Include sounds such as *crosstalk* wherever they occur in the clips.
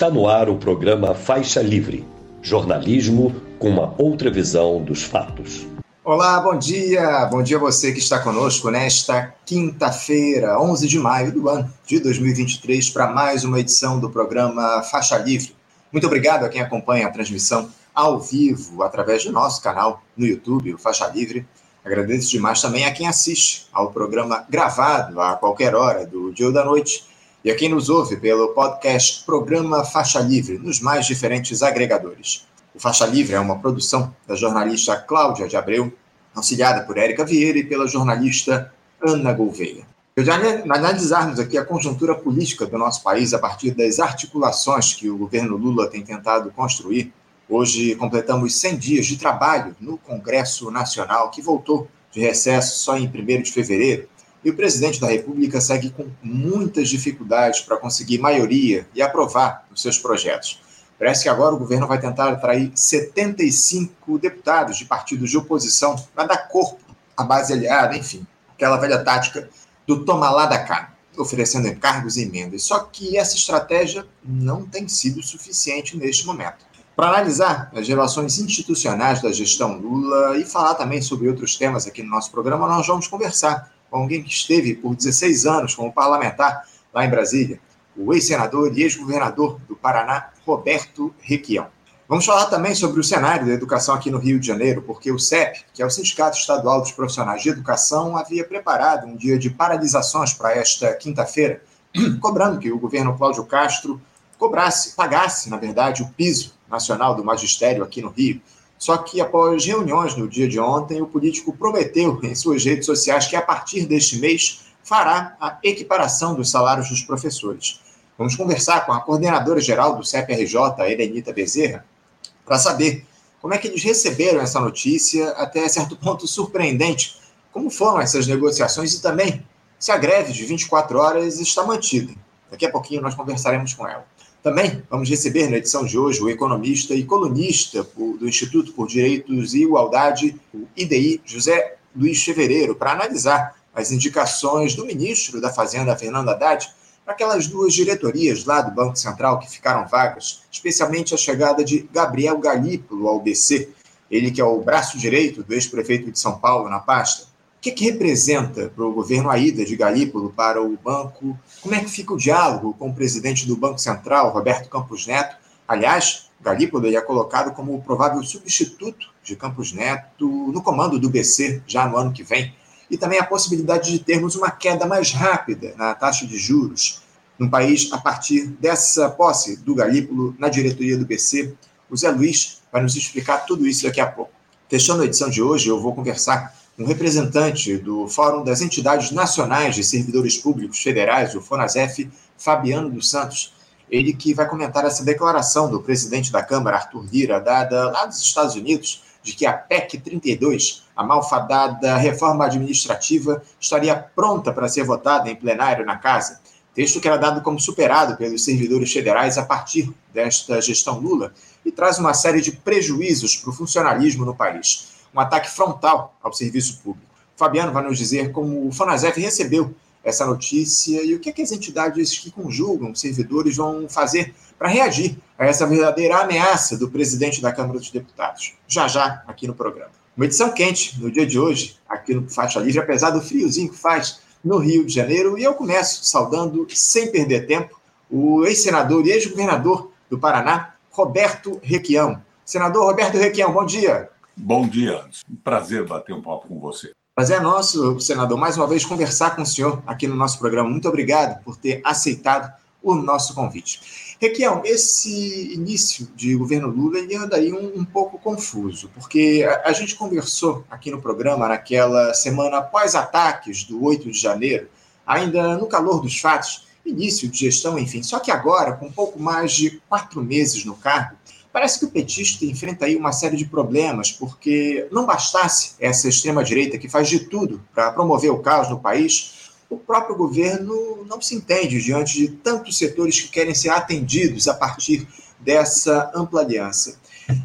Está no ar o programa Faixa Livre jornalismo com uma outra visão dos fatos. Olá, bom dia! Bom dia a você que está conosco nesta quinta-feira, 11 de maio do ano de 2023, para mais uma edição do programa Faixa Livre. Muito obrigado a quem acompanha a transmissão ao vivo através do nosso canal no YouTube, o Faixa Livre. Agradeço demais também a quem assiste ao programa gravado a qualquer hora do dia ou da noite e a quem nos ouve pelo podcast Programa Faixa Livre, nos mais diferentes agregadores. O Faixa Livre é uma produção da jornalista Cláudia de Abreu, auxiliada por Érica Vieira e pela jornalista Ana Gouveia. Já analisarmos aqui a conjuntura política do nosso país a partir das articulações que o governo Lula tem tentado construir, hoje completamos 100 dias de trabalho no Congresso Nacional, que voltou de recesso só em 1 de fevereiro, e o presidente da República segue com muitas dificuldades para conseguir maioria e aprovar os seus projetos. Parece que agora o governo vai tentar atrair 75 deputados de partidos de oposição para dar corpo à base aliada, enfim, aquela velha tática do toma lá da cá, oferecendo encargos e emendas. Só que essa estratégia não tem sido suficiente neste momento. Para analisar as relações institucionais da gestão Lula e falar também sobre outros temas aqui no nosso programa, nós vamos conversar alguém que esteve por 16 anos como parlamentar lá em Brasília, o ex-senador e ex-governador do Paraná, Roberto Requião. Vamos falar também sobre o cenário da educação aqui no Rio de Janeiro, porque o CEP, que é o Sindicato Estadual dos Profissionais de Educação, havia preparado um dia de paralisações para esta quinta-feira, *clears throat* cobrando que o governo Cláudio Castro cobrasse, pagasse, na verdade, o piso nacional do magistério aqui no Rio. Só que após reuniões no dia de ontem, o político prometeu em suas redes sociais que a partir deste mês fará a equiparação dos salários dos professores. Vamos conversar com a coordenadora geral do CEPRJ, Elenita Bezerra, para saber como é que eles receberam essa notícia, até certo ponto surpreendente. Como foram essas negociações e também se a greve de 24 horas está mantida. Daqui a pouquinho nós conversaremos com ela. Também vamos receber na edição de hoje o economista e colunista do Instituto por Direitos e Igualdade, o IDI, José Luiz Fevereiro, para analisar as indicações do ministro da Fazenda, Fernando Haddad, para aquelas duas diretorias lá do Banco Central que ficaram vagas, especialmente a chegada de Gabriel Galípolo ao BC, ele que é o braço direito do ex-prefeito de São Paulo na pasta. O que, que representa para o governo a ida de Galípolo para o banco? Como é que fica o diálogo com o presidente do Banco Central, Roberto Campos Neto? Aliás, Galípolo é colocado como o provável substituto de Campos Neto no comando do BC já no ano que vem. E também a possibilidade de termos uma queda mais rápida na taxa de juros no país a partir dessa posse do Galípolo na diretoria do BC. O Zé Luiz vai nos explicar tudo isso daqui a pouco. Fechando a edição de hoje, eu vou conversar um representante do Fórum das Entidades Nacionais de Servidores Públicos Federais, o FONASEF, Fabiano dos Santos. Ele que vai comentar essa declaração do presidente da Câmara, Arthur Lira, dada lá dos Estados Unidos, de que a PEC 32, a malfadada reforma administrativa, estaria pronta para ser votada em plenário na casa. Texto que era dado como superado pelos servidores federais a partir desta gestão Lula e traz uma série de prejuízos para o funcionalismo no país um ataque frontal ao serviço público. Fabiano vai nos dizer como o FONASEF recebeu essa notícia e o que, é que as entidades que conjugam servidores vão fazer para reagir a essa verdadeira ameaça do presidente da Câmara dos Deputados. Já já, aqui no programa. Uma edição quente no dia de hoje, aqui no Faixa Livre, apesar do friozinho que faz no Rio de Janeiro. E eu começo saudando, sem perder tempo, o ex-senador e ex-governador do Paraná, Roberto Requião. Senador Roberto Requião, bom dia. Bom dia, Anderson. Um prazer bater um papo com você. Prazer é nosso, senador, mais uma vez conversar com o senhor aqui no nosso programa. Muito obrigado por ter aceitado o nosso convite. Requião, esse início de governo Lula ele anda aí um, um pouco confuso, porque a, a, gente conversou aqui no programa naquela semana após ataques do 8 de janeiro, ainda no calor dos fatos, início de gestão, enfim. Só que agora, com um pouco mais de quatro meses no cargo, Parece que o petista enfrenta aí uma série de problemas, porque não bastasse essa extrema-direita que faz de tudo para promover o caos no país, o próprio governo não se entende diante de tantos setores que querem ser atendidos a partir dessa ampla aliança.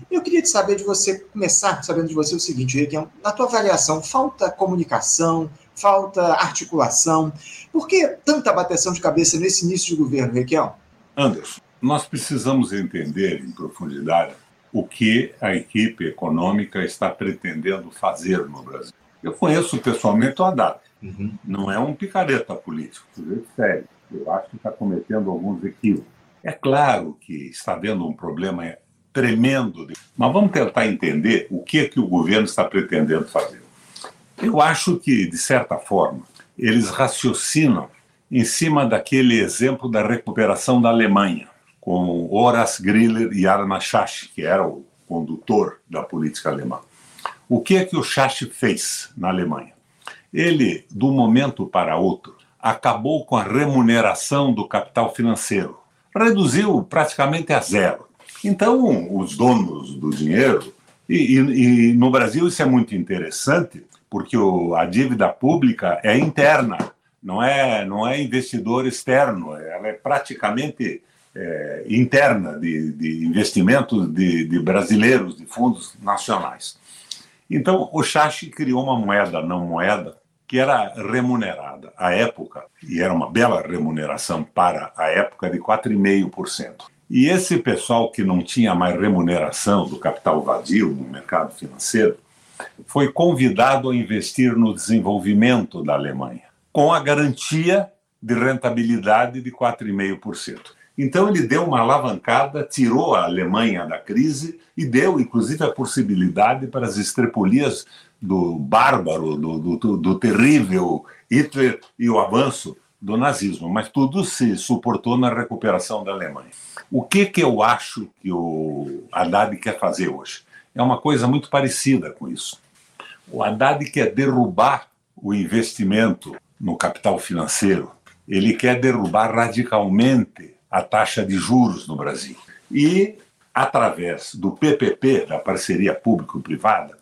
Eu queria saber de você, começar sabendo de você o seguinte, Requião, na tua avaliação, falta comunicação, falta articulação, por que tanta bateção de cabeça nesse início de governo, Requião? Anderson, Nós precisamos entender em profundidade o que a equipe econômica está pretendendo fazer no Brasil. Eu conheço pessoalmente o Haddad. Uhum. Não é um picareta político, sério. Eu acho que está cometendo alguns equívocos. É claro que está havendo um problema tremendo, mas vamos tentar entender o que, é que o governo está pretendendo fazer. Eu acho que, de certa forma, eles raciocinam em cima daquele exemplo da recuperação da Alemanha, com Horace Griller e Arma Schacht, que era o condutor da política alemã. O que é que o Schacht fez na Alemanha? Ele, de um momento para outro, acabou com a remuneração do capital financeiro, reduziu praticamente a zero. Então, os donos do dinheiro, e, e, e no Brasil isso é muito interessante, porque o, a dívida pública é interna, não é, não é investidor externo, ela é praticamente é, interna de, de investimentos de, de, brasileiros, de fundos nacionais. Então, o Chachi criou uma moeda não moeda que era remunerada à época, e era uma bela remuneração para a época de 4,5%. E esse pessoal que não tinha mais remuneração do capital vadio no mercado financeiro foi convidado a investir no desenvolvimento da Alemanha, com a garantia de rentabilidade de 4,5%. Então ele deu uma alavancada, tirou a Alemanha da crise e deu, inclusive, a possibilidade para as estrepolias do bárbaro, do, do, do terrível Hitler e o avanço do nazismo. Mas tudo se suportou na recuperação da Alemanha. O que, que eu acho que o Haddad quer fazer hoje? É uma coisa muito parecida com isso. O Haddad quer derrubar o investimento no capital financeiro, ele quer derrubar radicalmente a taxa de juros no Brasil. E, através do PPP, da parceria público-privada,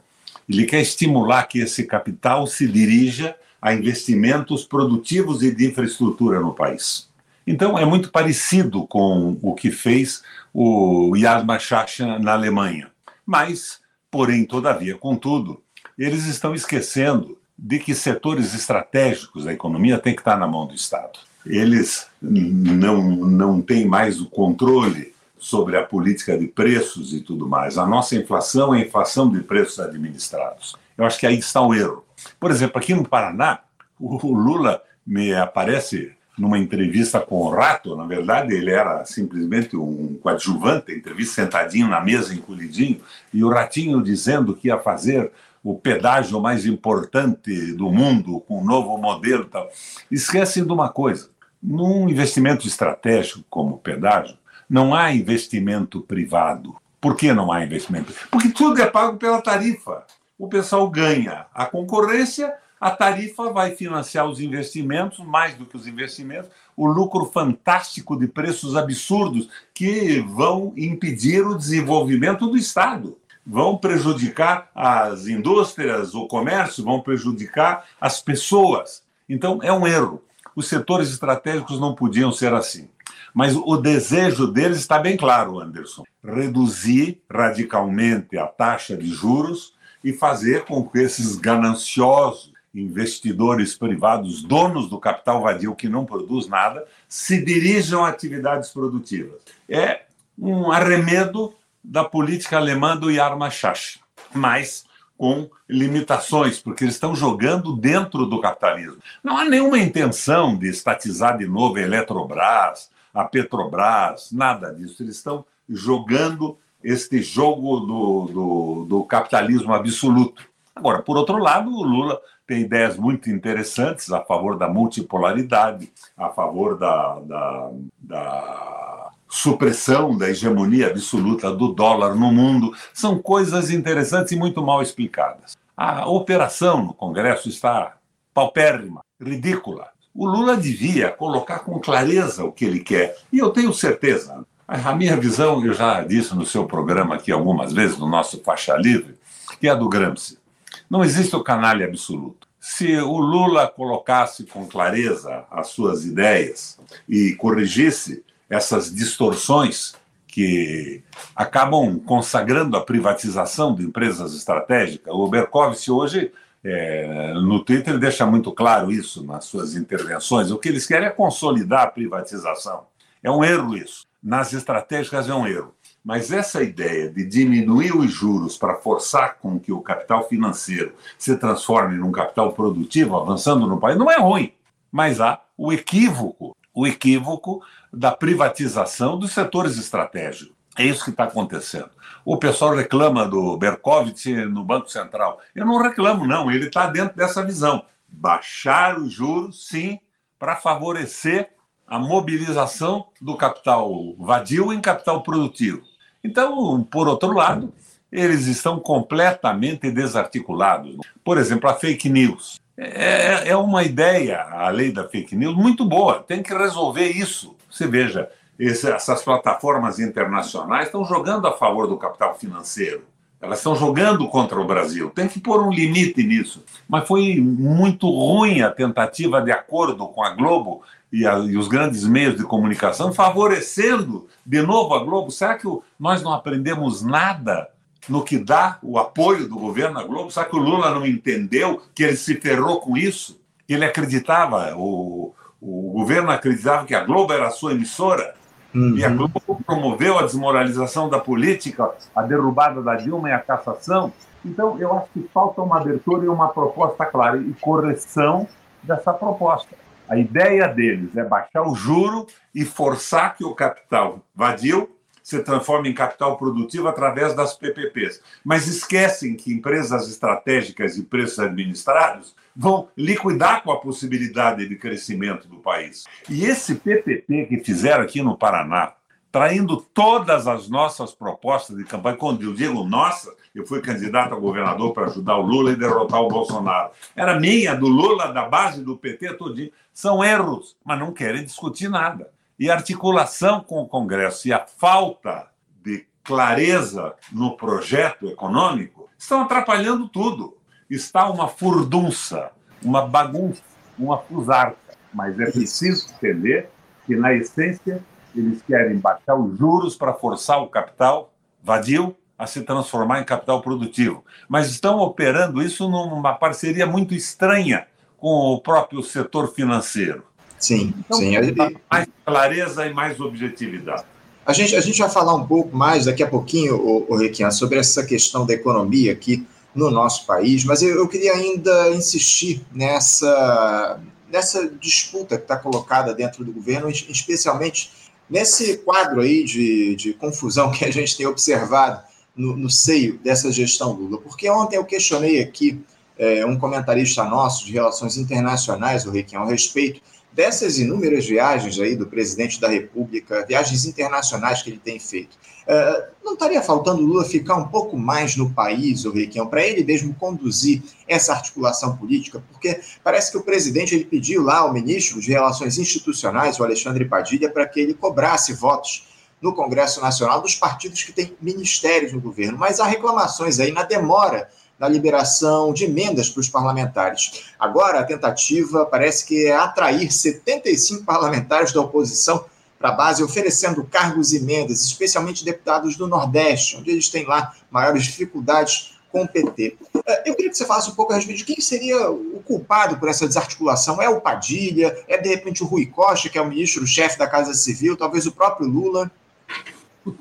ele quer estimular que esse capital se dirija a investimentos produtivos e de infraestrutura no país. Então, é muito parecido com o que fez o Yad Mashach na Alemanha. Mas, porém, todavia, contudo, eles estão esquecendo de que setores estratégicos da economia têm que estar na mão do Estado. Eles não, não têm mais o controle sobre a política de preços e tudo mais. A nossa inflação é a inflação de preços administrados. Eu acho que aí está o erro. Por exemplo, aqui no Paraná, o Lula me aparece numa entrevista com o Rato, na verdade ele era simplesmente um coadjuvante, entrevista sentadinho na mesa, encolhidinho, e o Ratinho dizendo que ia fazer o pedágio mais importante do mundo, com um novo modelo e tal. Esquecem de uma coisa, num investimento estratégico como o pedágio, não há investimento privado. Por que não há investimento? Porque tudo é pago pela tarifa. O pessoal ganha a concorrência, a tarifa vai financiar os investimentos, mais do que os investimentos, o lucro fantástico de preços absurdos que vão impedir o desenvolvimento do Estado. Vão prejudicar as indústrias, o comércio, vão prejudicar as pessoas. Então, é um erro. Os setores estratégicos não podiam ser assim. Mas o desejo deles está bem claro, Anderson: reduzir radicalmente a taxa de juros e fazer com que esses gananciosos investidores privados, donos do capital vadio que não produz nada, se dirijam a atividades produtivas. É um arremedo da política alemã do Yarmachach, mas com limitações, porque eles estão jogando dentro do capitalismo. Não há nenhuma intenção de estatizar de novo a Eletrobras, a Petrobras, nada disso. Eles estão jogando este jogo do, do, do capitalismo absoluto. Agora, por outro lado, o Lula tem ideias muito interessantes a favor da multipolaridade, a favor da, da, da supressão da hegemonia absoluta do dólar no mundo. São coisas interessantes e muito mal explicadas. A operação no Congresso está paupérrima, ridícula. O Lula devia colocar com clareza o que ele quer. E eu tenho certeza. A minha visão, eu já disse no seu programa aqui algumas vezes, no nosso Faixa Livre, que é a do Gramsci. Não existe o canalha absoluto. Se o Lula colocasse com clareza as suas ideias e corrigisse essas distorções que acabam consagrando a privatização de empresas estratégicas, o Berkovitz hoje é, no Twitter deixa muito claro isso nas suas intervenções. O que eles querem é consolidar a privatização. É um erro isso. nas estratégicas é um erro. Mas essa ideia de diminuir os juros para forçar com que o capital financeiro se transforme num capital produtivo, avançando no país, não é ruim. Mas há o equívoco, o equívoco da privatização dos setores estratégicos. É isso que está acontecendo. O pessoal reclama do Berkovitz no Banco Central. Eu não reclamo, não. Ele está dentro dessa visão. Baixar os juros, sim, para favorecer a mobilização do capital vadio em capital produtivo. Então, por outro lado, eles estão completamente desarticulados. Por exemplo, a fake news. É, é uma ideia, a lei da fake news, muito boa. Tem que resolver isso. Você veja, essas plataformas internacionais estão jogando a favor do capital financeiro. Elas estão jogando contra o Brasil. Tem que pôr um limite nisso. Mas foi muito ruim a tentativa de acordo com a Globo e, a, e, os grandes meios de comunicação, favorecendo de novo a Globo. Será que nós não aprendemos nada no que dá o apoio do governo à Globo? Será que o Lula não entendeu que ele se ferrou com isso? Ele acreditava, o, o governo acreditava que a Globo era a sua emissora? Uhum. E a Globo promoveu a desmoralização da política, a derrubada da Dilma e a cassação. Então, eu acho que falta uma abertura e uma proposta clara e correção dessa proposta. A ideia deles é baixar o juro e forçar que o capital vadio se transforme em capital produtivo através das PPPs. Mas esquecem que empresas estratégicas e preços administrados vão liquidar com a possibilidade de crescimento do país. E esse PPP que fizeram aqui no Paraná, traindo todas as nossas propostas de campanha. Quando eu digo nossa, eu fui candidato a governador para ajudar o Lula e derrotar o Bolsonaro. Era minha, do Lula, da base do PT, tudinho. São erros, mas não querem discutir nada. E a articulação com o Congresso e a falta de clareza no projeto econômico estão atrapalhando tudo. Está uma furdunça, uma bagunça, uma fusarca. Mas é preciso entender que, na essência, eles querem baixar os juros para forçar o capital vadio a se transformar em capital produtivo. Mas estão operando isso numa parceria muito estranha com o próprio setor financeiro. Sim, então, sim. Mais clareza e mais objetividade. A gente, a gente vai falar um pouco mais daqui a pouquinho, o, o Requian, sobre essa questão da economia aqui no nosso país, mas eu, eu queria ainda insistir nessa, nessa disputa que está colocada dentro do governo, especialmente Nesse quadro aí de, de confusão que a gente tem observado no, no seio dessa gestão Lula, porque ontem eu questionei aqui é, um comentarista nosso de relações internacionais, o Requião, a respeito dessas inúmeras viagens aí do presidente da República, viagens internacionais que ele tem feito. Uh, não estaria faltando Lula ficar um pouco mais no país, o Requião, para ele mesmo conduzir essa articulação política? Porque parece que o presidente ele pediu lá ao ministro de Relações Institucionais, o Alexandre Padilha, para que ele cobrasse votos no Congresso Nacional dos partidos que têm ministérios no governo. Mas há reclamações aí na demora da liberação de emendas para os parlamentares. Agora, a tentativa parece que é atrair 75 parlamentares da oposição para a base, oferecendo cargos e emendas, especialmente deputados do Nordeste, onde eles têm lá maiores dificuldades com o PT. É, eu queria que você falasse um pouco a respeito de quem seria o culpado por essa desarticulação. É o Padilha? É, de repente, o Rui Costa, que é o ministro-chefe da Casa Civil? Talvez o próprio Lula?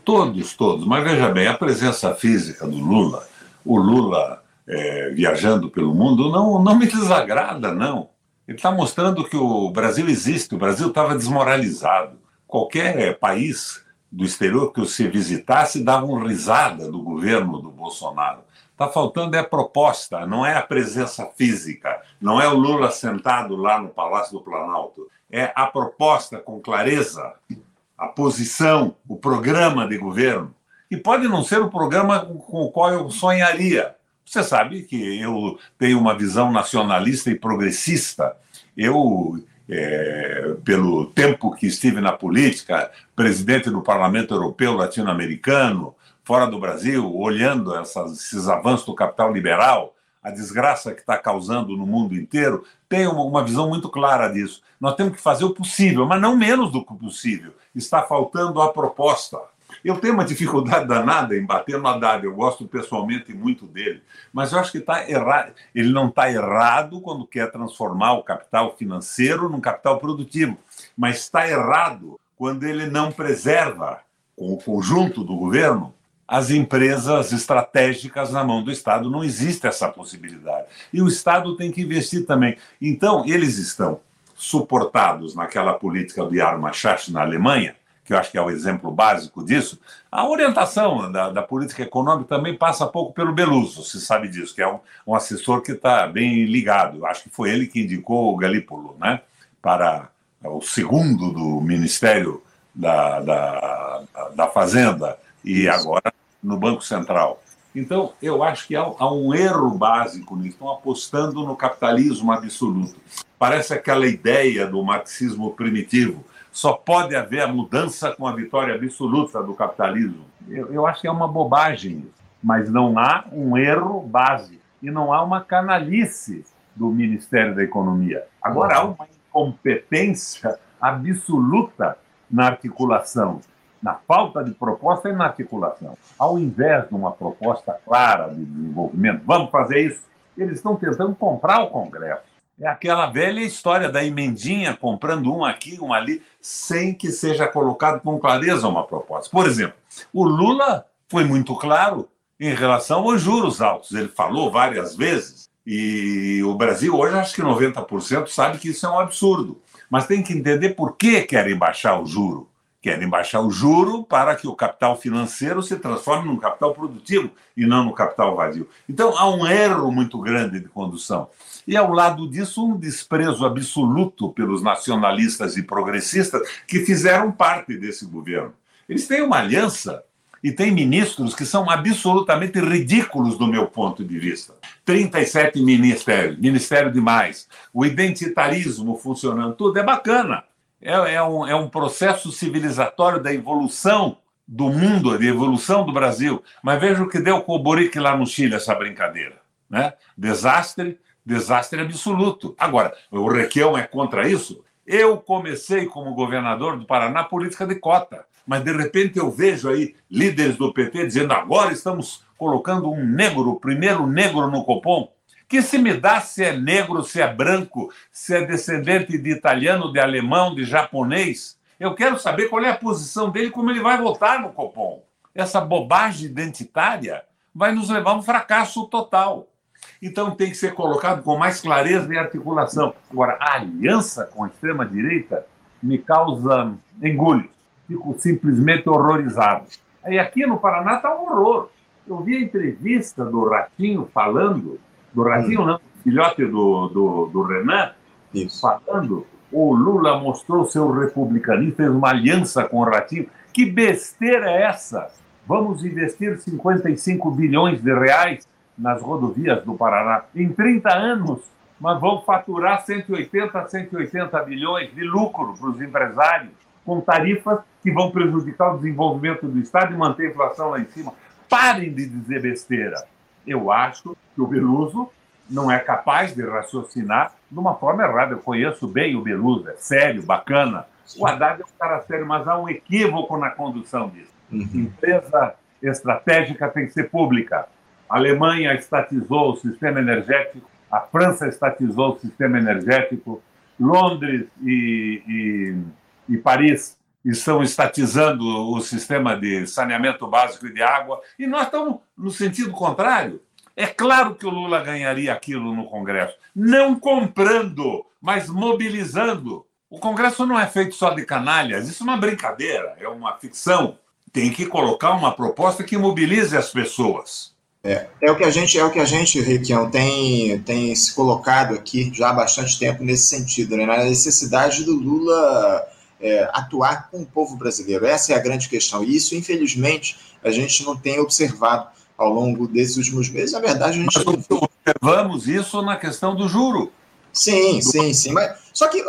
Todos, todos. Mas veja bem, a presença física do Lula, o Lula é, viajando pelo mundo, não, não me desagrada, não. Ele está mostrando que o Brasil existe, o Brasil estava desmoralizado. Qualquer país do exterior que você visitasse dava uma risada do governo do Bolsonaro. Está faltando é a proposta, não é a presença física, não é o Lula sentado lá no Palácio do Planalto. É a proposta com clareza, a posição, o programa de governo. E pode não ser o programa com o qual eu sonharia, você sabe que eu tenho uma visão nacionalista e progressista. Eu, é, pelo tempo que estive na política, presidente do Parlamento Europeu Latino-Americano, fora do Brasil, olhando essas, esses avanços do capital liberal, a desgraça que está causando no mundo inteiro, tenho uma, uma visão muito clara disso. Nós temos que fazer o possível, mas não menos do que o possível. Está faltando a proposta. Eu tenho uma *laughs* dificuldade danada em bater no Haddad, eu gosto pessoalmente muito dele, mas eu acho que está errado. Ele não está errado quando quer transformar o capital financeiro num capital produtivo, mas está errado quando ele não preserva, com o conjunto do governo, as empresas estratégicas na mão do Estado. Não existe essa possibilidade. E o Estado tem que investir também. Então, eles estão suportados naquela política do Yarmachach na Alemanha, que eu acho que é o exemplo básico disso, a orientação da, da, política econômica também passa pouco pelo Beluso, se sabe disso, que é um, um assessor que está bem ligado. Acho que foi ele que indicou o Galípolo né, para o segundo do Ministério da, da, da Fazenda e agora no Banco Central. Então, eu acho que há, há um erro básico nisso. Estão apostando no capitalismo absoluto. Parece aquela ideia do marxismo primitivo só pode haver a mudança com a vitória absoluta do capitalismo. Eu, eu acho que é uma bobagem mas não há um erro base e não há uma canalice do Ministério da Economia. Agora há uma incompetência absoluta na articulação, na falta de proposta e na articulação. Ao invés de uma proposta clara de desenvolvimento, vamos fazer isso, eles estão tentando comprar o Congresso. É aquela velha história da emendinha comprando um aqui, um ali, sem que seja colocado com clareza uma proposta. Por exemplo, o Lula foi muito claro em relação aos juros altos. Ele falou várias vezes e o Brasil hoje acho que 90% sabe que isso é um absurdo. Mas tem que entender por que querem baixar o juro. Querem baixar o juro para que o capital financeiro se transforme num capital produtivo e não no capital vazio. Então há um erro muito grande de condução. E ao lado disso, um desprezo absoluto pelos nacionalistas e progressistas que fizeram parte desse governo. Eles têm uma aliança e têm ministros que são absolutamente ridículos do meu ponto de vista. 37 ministérios, ministério demais, o identitarismo funcionando, tudo é bacana. É, é, um, é um processo civilizatório da evolução do mundo, da evolução do Brasil. Mas veja o que deu com o Boric lá no Chile, essa brincadeira. Né? Desastre, desastre absoluto. Agora, o Requião é contra isso? Eu comecei como governador do Paraná política de cota, mas de repente eu vejo aí líderes do PT dizendo agora estamos colocando um negro, o primeiro negro no Copom. Que se me dá se é negro, se é branco, se é descendente de italiano, de alemão, de japonês. Eu quero saber qual é a posição dele, como ele vai votar no Copom. Essa bobagem identitária vai nos levar a um fracasso total. Então tem que ser colocado com mais clareza e articulação. Agora, a aliança com a extrema-direita me causa engulho. Fico simplesmente horrorizado. Aí aqui no Paraná está um horror. Eu vi a entrevista do Ratinho falando, do Ratinho hum. não, filhote do, do, do Renan, Isso. falando, o Lula mostrou seu republicanismo, fez uma aliança com o Ratinho. Que besteira é essa? Vamos investir 55 bilhões de reais nas rodovias do Paraná em 30 anos, mas vão faturar 180 a 180 bilhões de lucro para os empresários, com tarifas que vão prejudicar o desenvolvimento do Estado e manter a inflação lá em cima. Parem de dizer besteira. Eu acho que o Beluso não é capaz de raciocinar de uma forma errada. Eu conheço bem o Beluso, é sério, bacana. O Haddad é um cara sério, mas há um equívoco na condução disso. Uhum. Empresa estratégica tem que ser pública. A Alemanha estatizou o sistema energético, a França estatizou o sistema energético, Londres e, e, e Paris estão estatizando o sistema de saneamento básico e de água, e nós estamos no sentido contrário. É claro que o Lula ganharia aquilo no Congresso, não comprando, mas mobilizando. O Congresso não é feito só de canalhas, isso é uma brincadeira, é uma ficção. Tem que colocar uma proposta que mobilize as pessoas. É, é o que a gente, é o que a gente, Requião, tem, tem se colocado aqui já há bastante tempo nesse sentido, né? na necessidade do Lula é, atuar com o povo brasileiro. Essa é a grande questão. E isso, infelizmente, a gente não tem observado ao longo desses últimos meses. Na verdade, a gente. Mas observamos isso na questão do juro. Sim, sim, sim. Mas, só que,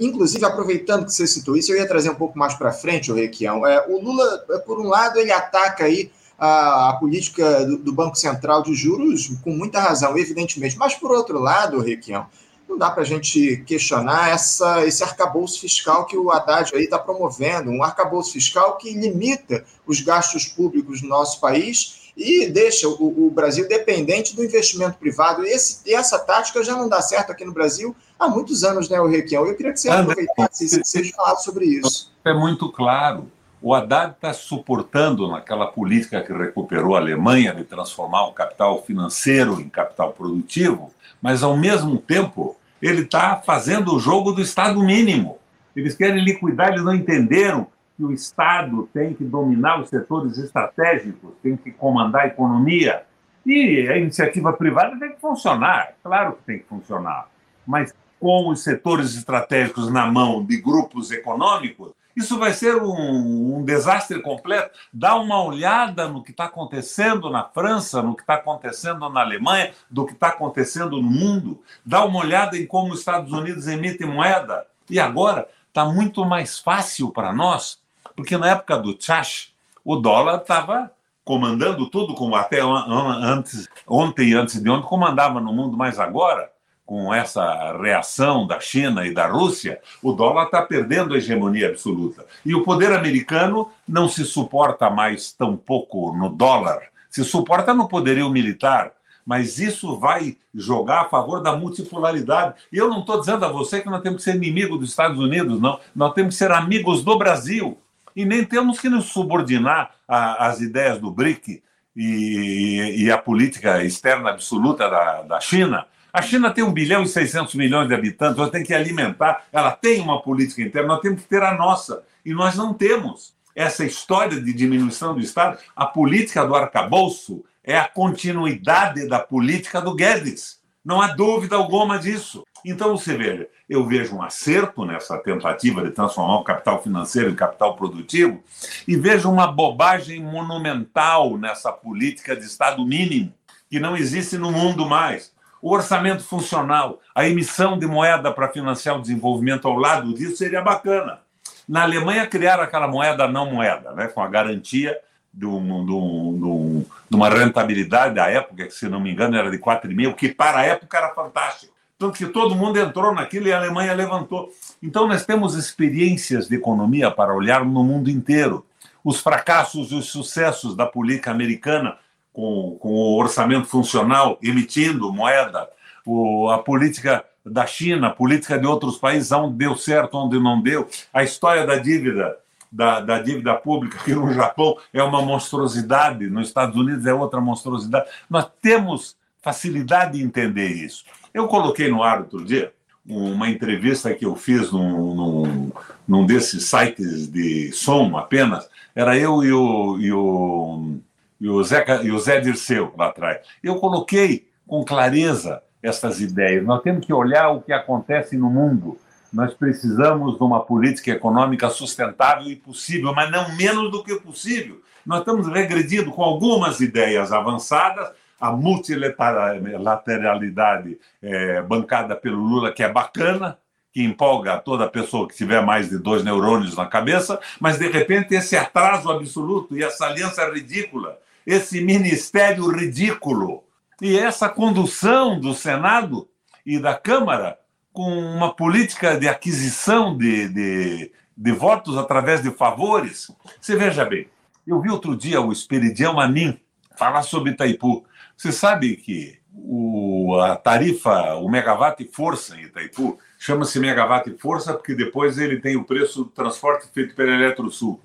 inclusive, aproveitando que você citou isso, eu ia trazer um pouco mais para frente, o Requião. É, o Lula, por um lado, ele ataca aí a, a política do, do, Banco Central de juros com muita razão, evidentemente. Mas, por outro lado, Requião, não dá para a gente questionar essa, esse arcabouço fiscal que o Haddad aí está promovendo, um arcabouço fiscal que limita os gastos públicos no nosso país e deixa o, o Brasil dependente do investimento privado. E, esse, essa tática já não dá certo aqui no Brasil há muitos anos, né, o Requião? Eu queria que você aproveitasse e falasse sobre isso. É muito claro. O Haddad está suportando naquela política que recuperou a Alemanha de transformar o capital financeiro em capital produtivo, mas ao mesmo tempo ele está fazendo o jogo do Estado mínimo. Eles querem liquidar, eles não entenderam que o Estado tem que dominar os setores estratégicos, tem que comandar a economia. E a iniciativa privada tem que funcionar, claro que tem que funcionar. Mas com os setores estratégicos na mão de grupos econômicos, isso vai ser um, um desastre completo. Dá uma olhada no que está acontecendo na França, no que está acontecendo na Alemanha, do que está acontecendo no mundo. Dá uma olhada em como os Estados Unidos emitem moeda. E agora está muito mais fácil para nós, porque na época do Chash, o dólar estava comandando tudo, como até antes, ontem e antes de ontem, comandava no mundo, mas agora com essa reação da China e da Rússia, o dólar está perdendo a hegemonia absoluta. E o poder americano não se suporta mais tão pouco no dólar, se suporta no poderio militar. Mas isso vai jogar a favor da multipolaridade. E eu não estou dizendo a você que nós temos que ser inimigo dos Estados Unidos, não. Nós temos que ser amigos do Brasil. E nem temos que nos subordinar às ideias do BRIC e, a política externa absoluta da, da China a China tem 1 bilhão e 600 milhões de habitantes, ela tem que alimentar, ela tem uma política interna, nós temos que ter a nossa. E nós não temos. Essa história de diminuição do Estado, a política do arcabouço é a continuidade da política do Guedes. Não há dúvida alguma disso. Então, você veja, eu vejo um acerto nessa tentativa de transformar o capital financeiro em capital produtivo e vejo uma bobagem monumental nessa política de Estado mínimo, que não existe no mundo mais o orçamento funcional, a emissão de moeda para financiar o desenvolvimento ao lado disso seria bacana. Na Alemanha, criaram aquela moeda não moeda, né, com a garantia de, um, de, um, de, uma rentabilidade da época, que se não me engano era de 4,5, que para a época era fantástico. Tanto que todo mundo entrou naquilo e a Alemanha levantou. Então, nós temos experiências de economia para olhar no mundo inteiro. Os fracassos e os sucessos da política americana com, com o orçamento funcional, emitindo moeda, o, a política da China, a política de outros países, onde deu certo, onde não deu, a história da dívida, da, da, dívida pública, que no Japão é uma monstruosidade, nos Estados Unidos é outra monstruosidade. Nós temos facilidade de entender isso. Eu coloquei no ar outro dia uma entrevista que eu fiz num, num, num desses sites de som apenas. Era eu e o, e o e o Zé, e o Zé Dirceu lá atrás. Eu coloquei com clareza essas ideias. Nós temos que olhar o que acontece no mundo. Nós precisamos de uma política econômica sustentável e possível, mas não menos do que possível. Nós estamos regredindo com algumas ideias avançadas, a multilateralidade é, bancada pelo Lula, que é bacana, que empolga toda pessoa que tiver mais de dois neurônios na cabeça, mas de repente esse atraso absoluto e essa aliança ridícula esse ministério ridículo e essa condução do Senado e da Câmara com uma política de aquisição de, de, de votos através de favores. Você veja bem, eu vi outro dia o Esperidião Amin falar sobre Itaipu. Você sabe que o, a tarifa, o megawatt força em Itaipu, chama-se megawatt força porque depois ele tem o preço do transporte feito pela Eletrosul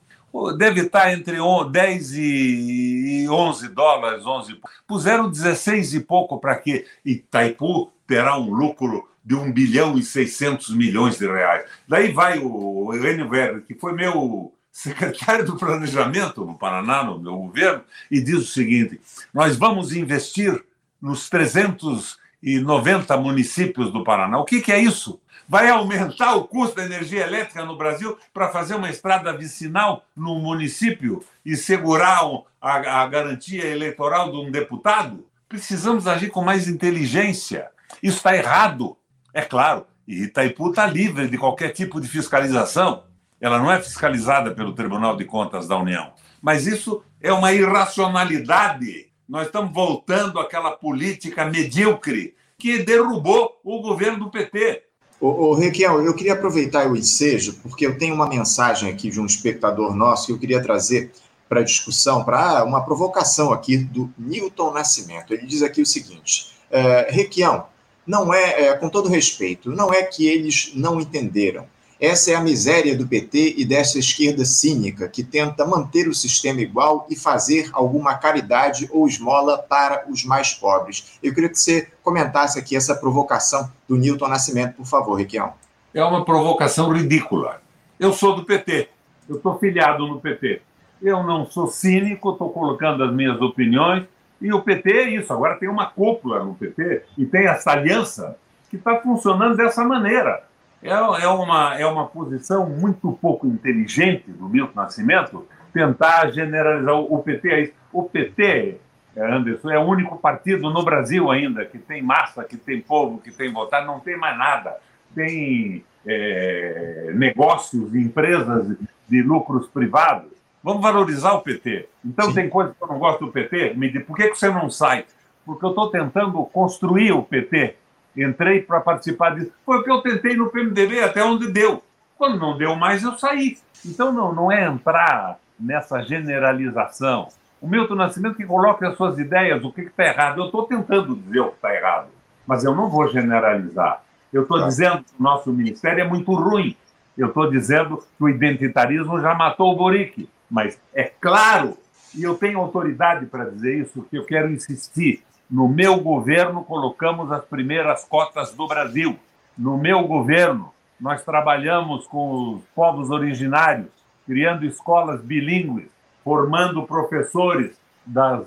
deve estar entre 10 e 11 dólares, 11. Puseram 16 e pouco para que Itaipu terá um lucro de 1 bilhão e 600 milhões de reais. Daí vai o Enio Verde, que foi meu secretário do Planejamento no Paraná, no meu governo, e diz o seguinte: nós vamos investir nos 390 municípios do Paraná. O que, que é isso? Vai aumentar o custo da energia elétrica no Brasil para fazer uma estrada vicinal no município e segurar a, a garantia eleitoral de um deputado? Precisamos agir com mais inteligência. Isso está errado, é claro. E Itaipu está livre de qualquer tipo de fiscalização. Ela não é fiscalizada pelo Tribunal de Contas da União. Mas isso é uma irracionalidade. Nós estamos voltando àquela política medíocre que derrubou o governo do PT. Ô, ô eu queria aproveitar o ensejo, porque eu tenho uma mensagem aqui de um espectador nosso que eu queria trazer para discussão, para uma provocação aqui do Newton Nascimento. Ele diz aqui o seguinte: é, Requião, não é, é, com todo respeito, não é que eles não entenderam. Essa é a miséria do PT e dessa esquerda cínica que tenta manter o sistema igual e fazer alguma caridade ou esmola para os mais pobres. Eu queria que você comentasse aqui essa provocação do Newton Nascimento, por favor, Requião. É uma provocação ridícula. Eu sou do PT, eu estou filiado no PT. Eu não sou cínico, estou colocando as minhas opiniões, e o PT é isso. Agora tem uma cúpula no PT e tem essa aliança que está funcionando dessa maneira é, é, uma, é uma posição muito pouco inteligente do Milton Nascimento tentar generalizar o PT. O PT, Anderson, é o único partido no Brasil ainda que tem massa, que tem povo, que tem votado, não tem mais nada. Tem é, negócios, empresas de lucros privados. Vamos valorizar o PT. Então, Sim. tem coisas que eu não gosto do PT. Me diz, por que, que você não sai? Porque eu estou tentando construir o PT entrei para participar disso. Foi o que eu tentei no PMDB, até onde deu. Quando não deu mais, eu saí. Então, não, não é entrar nessa generalização. O Milton Nascimento que coloca as suas ideias, o que está errado. Eu estou tentando dizer o que está errado, mas eu não vou generalizar. Eu estou tá. dizendo que o nosso ministério é muito ruim. Eu estou dizendo que o identitarismo já matou o Boric. Mas é claro, e eu tenho autoridade para dizer isso, que eu quero insistir. No meu governo, colocamos as primeiras cotas do Brasil. No meu governo, nós trabalhamos com os povos originários, criando escolas bilíngues, formando professores das,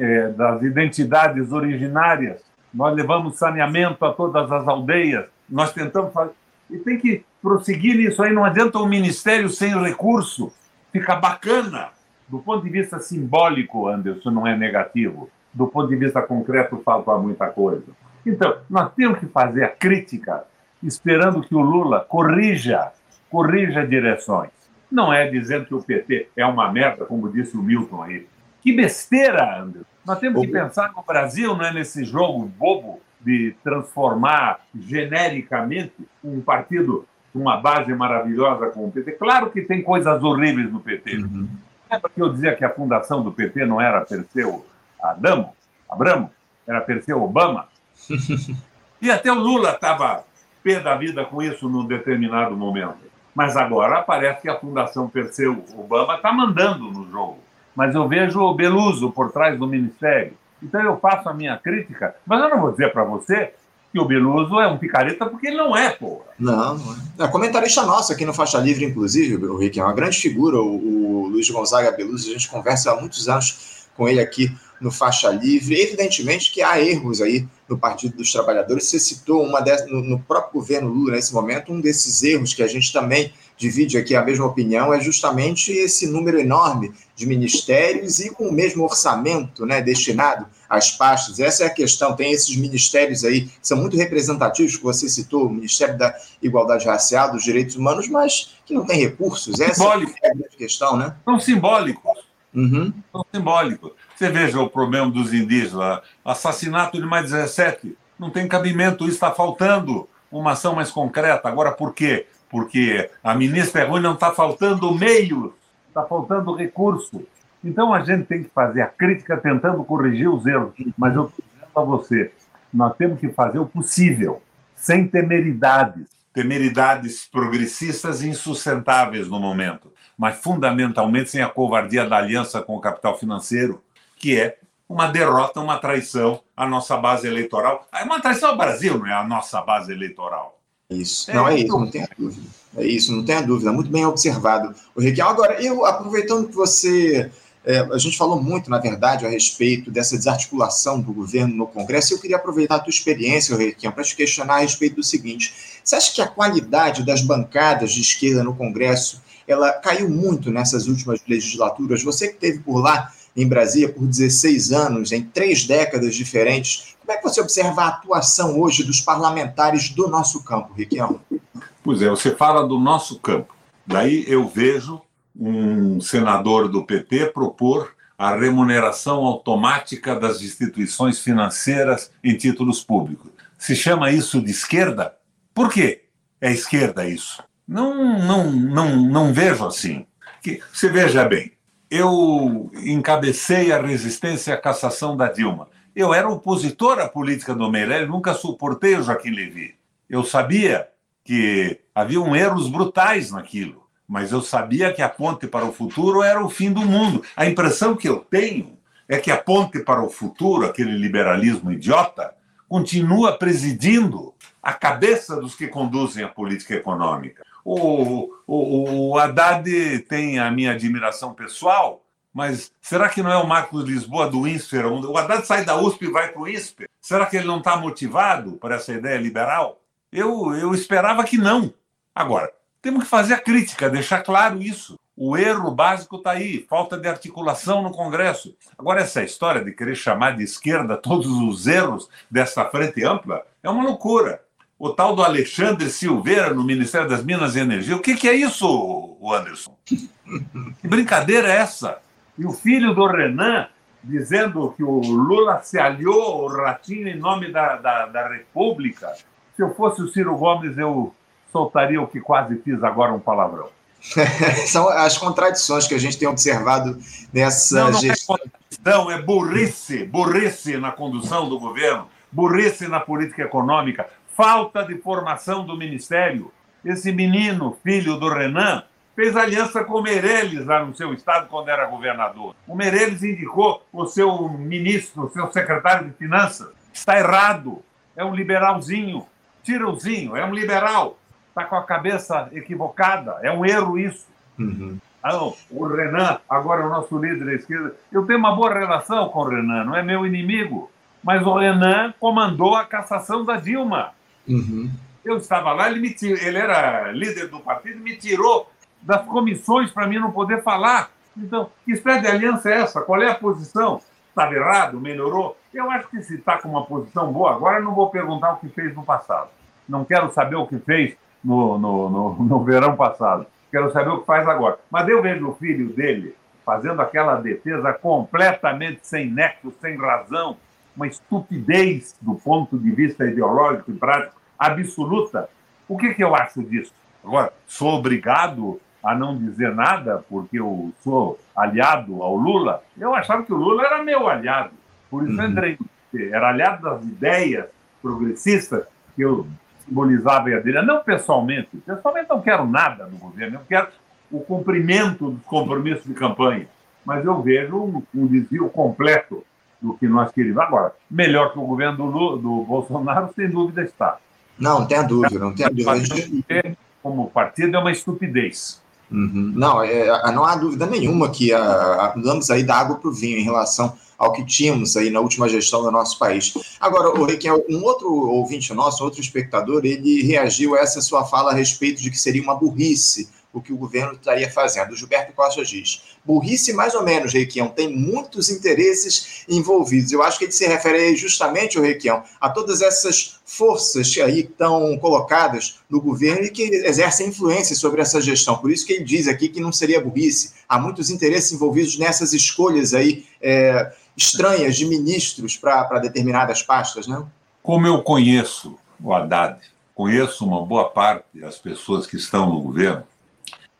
eh, das identidades originárias. Nós levamos saneamento a todas as aldeias. Nós tentamos fazer. E tem que prosseguir nisso aí. Não adianta um ministério sem recurso. Fica bacana. Do ponto de vista simbólico, Anderson, não é negativo do ponto de vista concreto, falta muita coisa. Então, nós temos que fazer a crítica esperando que o Lula corrija, corrija direções. Não é dizendo que o PT é uma merda, como disse o Milton aí. Que besteira, Anderson. Nós temos que pensar que o Brasil não é nesse jogo bobo de transformar genericamente um partido uma base maravilhosa como o PT. Claro que tem coisas horríveis no PT. Uhum. Lembra que eu dizia que a fundação do PT não era Perseu Adamo, Abramo, era Perseu Obama. *laughs* e até o Lula estava pé da vida com isso num determinado momento. Mas agora parece que a Fundação Perseu Obama está mandando no jogo. Mas eu vejo o Beluso por trás do ministério. Então eu faço a minha crítica, mas eu não vou dizer para você que o Beluso é um picareta, porque ele não é, porra. Não, não é. É comentarista nosso aqui no Faixa Livre, inclusive, o Rick, é uma grande figura, o, o Luiz Gonzaga Beluso, a gente conversa há muitos anos com ele aqui no faixa livre. Evidentemente que há erros aí no Partido dos Trabalhadores. Você citou uma dessas, no, no, próprio governo Lula, nesse momento, um desses erros que a gente também divide aqui a mesma opinião é justamente esse número enorme de ministérios e com o mesmo orçamento né, destinado às pastas. Essa é a questão. Tem esses ministérios aí que são muito representativos, que você citou, o Ministério da Igualdade Racial, dos Direitos Humanos, mas que não tem recursos. Essa Simbólico. é a grande questão, né? São simbólicos. Uhum. São simbólicos. Você veja o problema dos indígenas, assassinato de mais 17, não tem cabimento, está faltando uma ação mais concreta. Agora, por quê? Porque a ministra é ruim, não está faltando meio, está faltando recurso. Então a gente tem que fazer a crítica tentando corrigir os erros. Mas eu estou dizendo a você, nós temos que fazer o possível, sem temeridades. Temeridades progressistas e insustentáveis no momento, mas fundamentalmente sem a covardia da aliança com o capital financeiro, que é uma derrota, uma traição à nossa base eleitoral. É uma traição ao Brasil, não é a nossa base eleitoral. Isso, é, não é isso, não tenha dúvida. É isso, não tenha dúvida. Muito bem observado, o Riquelme. Agora, eu, aproveitando que você. É, a gente falou muito, na verdade, a respeito dessa desarticulação do governo no Congresso. Eu queria aproveitar a tua experiência, Riquelme, para te questionar a respeito do seguinte: você acha que a qualidade das bancadas de esquerda no Congresso ela caiu muito nessas últimas legislaturas? Você que esteve por lá, em Brasília por 16 anos, em três décadas diferentes. Como é que você observa a atuação hoje dos parlamentares do nosso campo, Riquião? Pois é, você fala do nosso campo. Daí eu vejo um senador do PT propor a remuneração automática das instituições financeiras em títulos públicos. Se chama isso de esquerda? Por quê? É esquerda isso? Não, não, não, não vejo assim. Que, você veja bem, eu encabecei a resistência à cassação da Dilma. Eu era opositor à política do Meirelles, nunca suportei o Joaquim Levy. Eu sabia que haviam erros brutais naquilo, mas eu sabia que a ponte para o futuro era o fim do mundo. A impressão que eu tenho é que a ponte para o futuro, aquele liberalismo idiota, continua presidindo a cabeça dos que conduzem a política econômica. O, o, o Haddad tem a minha admiração pessoal, mas será que não é o Marcos Lisboa do INSPER? O Haddad sai da USP e vai para o INSPER. Será que ele não está motivado por essa ideia liberal? Eu, eu esperava que não. Agora, temos que fazer a crítica, deixar claro isso. O erro básico está aí, falta de articulação no Congresso. Agora, essa história de querer chamar de esquerda todos os erros dessa frente ampla é uma loucura o tal do Alexandre Silveira no Ministério das Minas e Energia. O que, que é isso, Anderson? Que brincadeira é essa? E o filho do Renan dizendo que o Lula se aliou ao Ratinho em nome da, da, da República. Se eu fosse o Ciro Gomes, eu soltaria o que quase fiz agora, um palavrão. *laughs* São as contradições que a gente tem observado nessa não, não gestão. É contradição, é burrice, burrice na condução do governo, burrice na política econômica, falta de formação do ministério. Esse menino, filho do Renan, fez aliança com o Meirelles lá no seu estado quando era governador. O Meirelles indicou o seu ministro, o seu secretário de Finanças. Está errado. É um liberalzinho. Tirãozinho, é um liberal. Está com a cabeça equivocada. É um erro isso. Uhum. Ah, o Renan, agora é o nosso líder da esquerda. Eu tenho uma boa relação com o Renan, não é meu inimigo. Mas o Renan comandou a cassação da Dilma. Uhum. Eu estava lá, ele, me tirou, ele era líder do partido, me tirou das comissões para mim não poder falar. Então, que espécie de aliança é essa? Qual é a posição? Estava errado? Melhorou? Eu acho que se está com uma posição boa agora, não vou perguntar o que fez no passado. Não quero saber o que fez no, no, no, no verão passado. Quero saber o que faz agora. Mas eu vejo o filho dele fazendo aquela defesa completamente sem nexo, sem razão, uma estupidez do ponto de vista ideológico e prático absoluta. O que, que eu acho disso? Agora, sou obrigado a não dizer nada porque eu sou aliado ao Lula. Eu achava que o Lula era meu aliado. Por isso uhum. entrei. Era aliado das ideias progressistas que eu simbolizava a dele. Não pessoalmente. Pessoalmente não quero nada no governo. Eu quero o cumprimento dos compromissos de campanha. Mas eu vejo um, um desvio completo do que nós queríamos. Agora, melhor que o governo do, do Bolsonaro, sem dúvida está. Não, não tem dúvida, não tem dúvida. Como partido é uma estupidez. Uhum. Não, é, não há dúvida nenhuma que a, vamos aí da água para o vinho em relação ao que tínhamos aí na última gestão do nosso país. Agora, o Requiel, um outro ouvinte nosso, outro espectador, ele reagiu a essa sua fala a respeito de que seria uma burrice o que o governo estaria fazendo. O Gilberto Costa diz: burrice mais ou menos, Requião, tem muitos interesses envolvidos. Eu acho que ele se refere justamente, o Requião, a todas essas forças que aí estão colocadas no governo e que exercem influência sobre essa gestão. Por isso que ele diz aqui que não seria burrice. Há muitos interesses envolvidos nessas escolhas aí é, estranhas de ministros para determinadas pastas, não? Como eu conheço o Haddad, conheço uma boa parte das pessoas que estão no governo,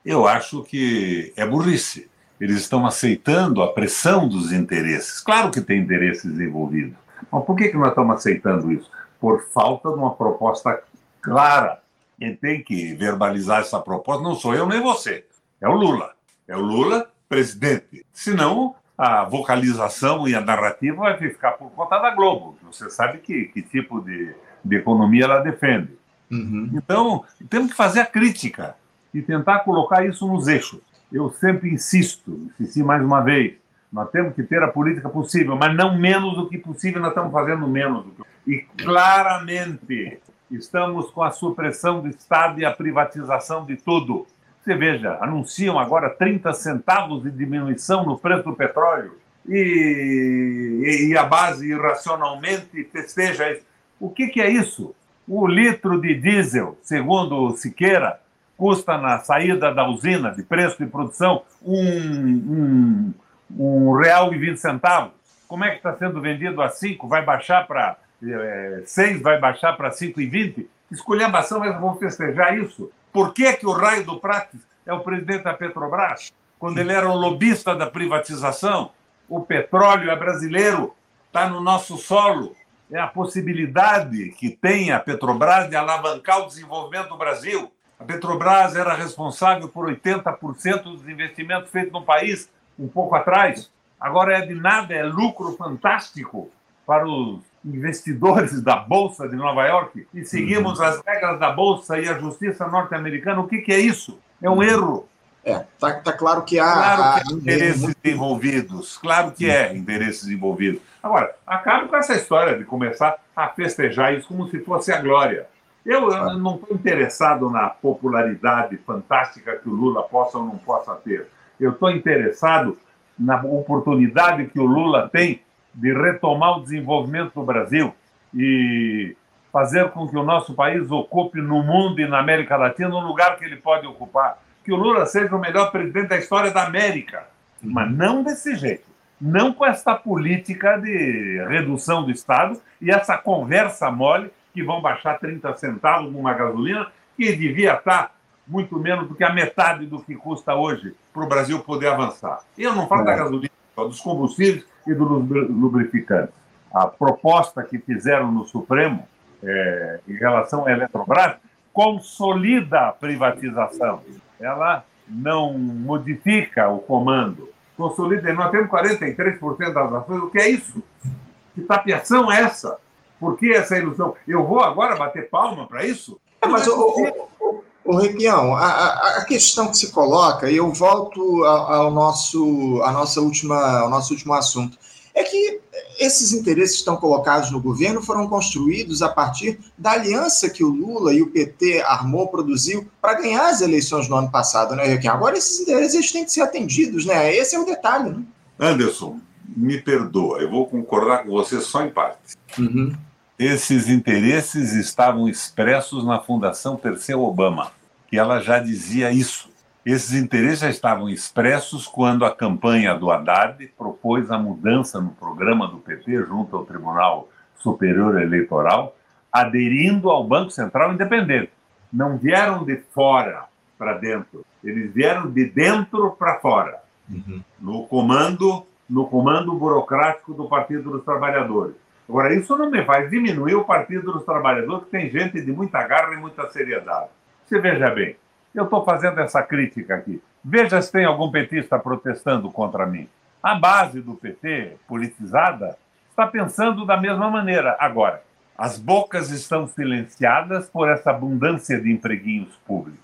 eu acho que é burrice. Eles estão aceitando a pressão dos interesses. Claro que tem interesses envolvidos. Mas por que, que nós estamos aceitando isso? Por falta de uma proposta clara. Quem tem que verbalizar essa proposta não sou eu nem você. É o Lula. É o Lula, presidente. Senão, a vocalização e a narrativa vai ficar por conta da Globo. Você sabe que, que tipo de, de economia ela defende. Uhum. Então, temos que fazer a crítica e tentar colocar isso nos eixos. Eu sempre insisto, insisti mais uma vez, nós temos que ter a política possível, mas não menos do que possível, nós estamos fazendo menos do que E claramente estamos com a supressão do Estado e a privatização de tudo. Você veja, anunciam agora 30 centavos de diminuição no preço do petróleo e, e a base irracionalmente festeja isso. O que, que é isso? O litro de diesel, segundo Siqueira, custa na saída da usina, de preço de produção, um, um, um real e vinte centavos. Como é que está sendo vendido a cinco? Vai baixar para é, seis? Vai baixar para cinco e vinte? Escolhambação, mas vão festejar isso. Por que, que o raio do Prates é o presidente da Petrobras? quando ele era o lobista da privatização. O petróleo é brasileiro, está no nosso solo. É a possibilidade que tem a Petrobras de alavancar o desenvolvimento do Brasil. A Petrobras era responsável por 80% dos investimentos feitos no país um pouco atrás. Agora é de nada, é lucro fantástico para os investidores da Bolsa de Nova York e seguimos uhum. as regras da Bolsa e a justiça norte-americana. O que, que, é isso? É um erro. É, tá, tá claro que há. Claro há, que há interesses muito... envolvidos. Claro que é interesses envolvidos. Agora, acabo com essa história de começar a festejar isso como se fosse a glória. Eu, eu não estou interessado na popularidade fantástica que o Lula possa ou não possa ter. Eu estou interessado na oportunidade que o Lula tem de retomar o desenvolvimento do Brasil e fazer com que o nosso país ocupe no mundo e na América Latina o lugar que ele pode ocupar. Que o Lula seja o melhor presidente da história da América. Mas não desse jeito. Não com essa política de redução do Estado e essa conversa mole que vão baixar 30 centavos numa gasolina que devia estar muito menos do que a metade do que custa hoje para o Brasil poder avançar. E eu não falo é. da gasolina, dos combustíveis e dos lubrificantes. A proposta que fizeram no Supremo é, em relação à Eletrobras consolida a privatização. Ela não modifica o comando. Consolida. Nós temos 43% das ações. O que é isso? Que tapiação é essa? Por que essa ilusão? Eu vou agora bater palma para isso? É, mas, o, o Requião, a, a, questão que se coloca, e eu volto ao, ao, nosso, a nossa última, ao nosso último assunto, é que esses interesses que estão colocados no governo foram construídos a partir da aliança que o Lula e o PT armou, produziu, para ganhar as eleições no ano passado, né, Requião? Agora esses interesses têm que ser atendidos, né? Esse é o detalhe, né? Anderson, me perdoa, eu vou concordar com você só em parte. Uhum. Esses interesses estavam expressos na Fundação Perseu Obama, que ela já dizia isso. Esses interesses já estavam expressos quando a campanha do Haddad propôs a mudança no programa do PT junto ao Tribunal Superior Eleitoral, aderindo ao Banco Central Independente. Não vieram de fora para dentro, eles vieram de dentro para fora, uhum. no comando no comando burocrático do Partido dos Trabalhadores. Agora, isso não me faz diminuir o Partido dos Trabalhadores, que tem gente de muita garra e muita seriedade. Você veja bem, eu estou fazendo essa crítica aqui. Veja se tem algum petista protestando contra mim. A base do PT, politizada, está pensando da mesma maneira. Agora, as bocas estão silenciadas por essa abundância de empreguinhos públicos.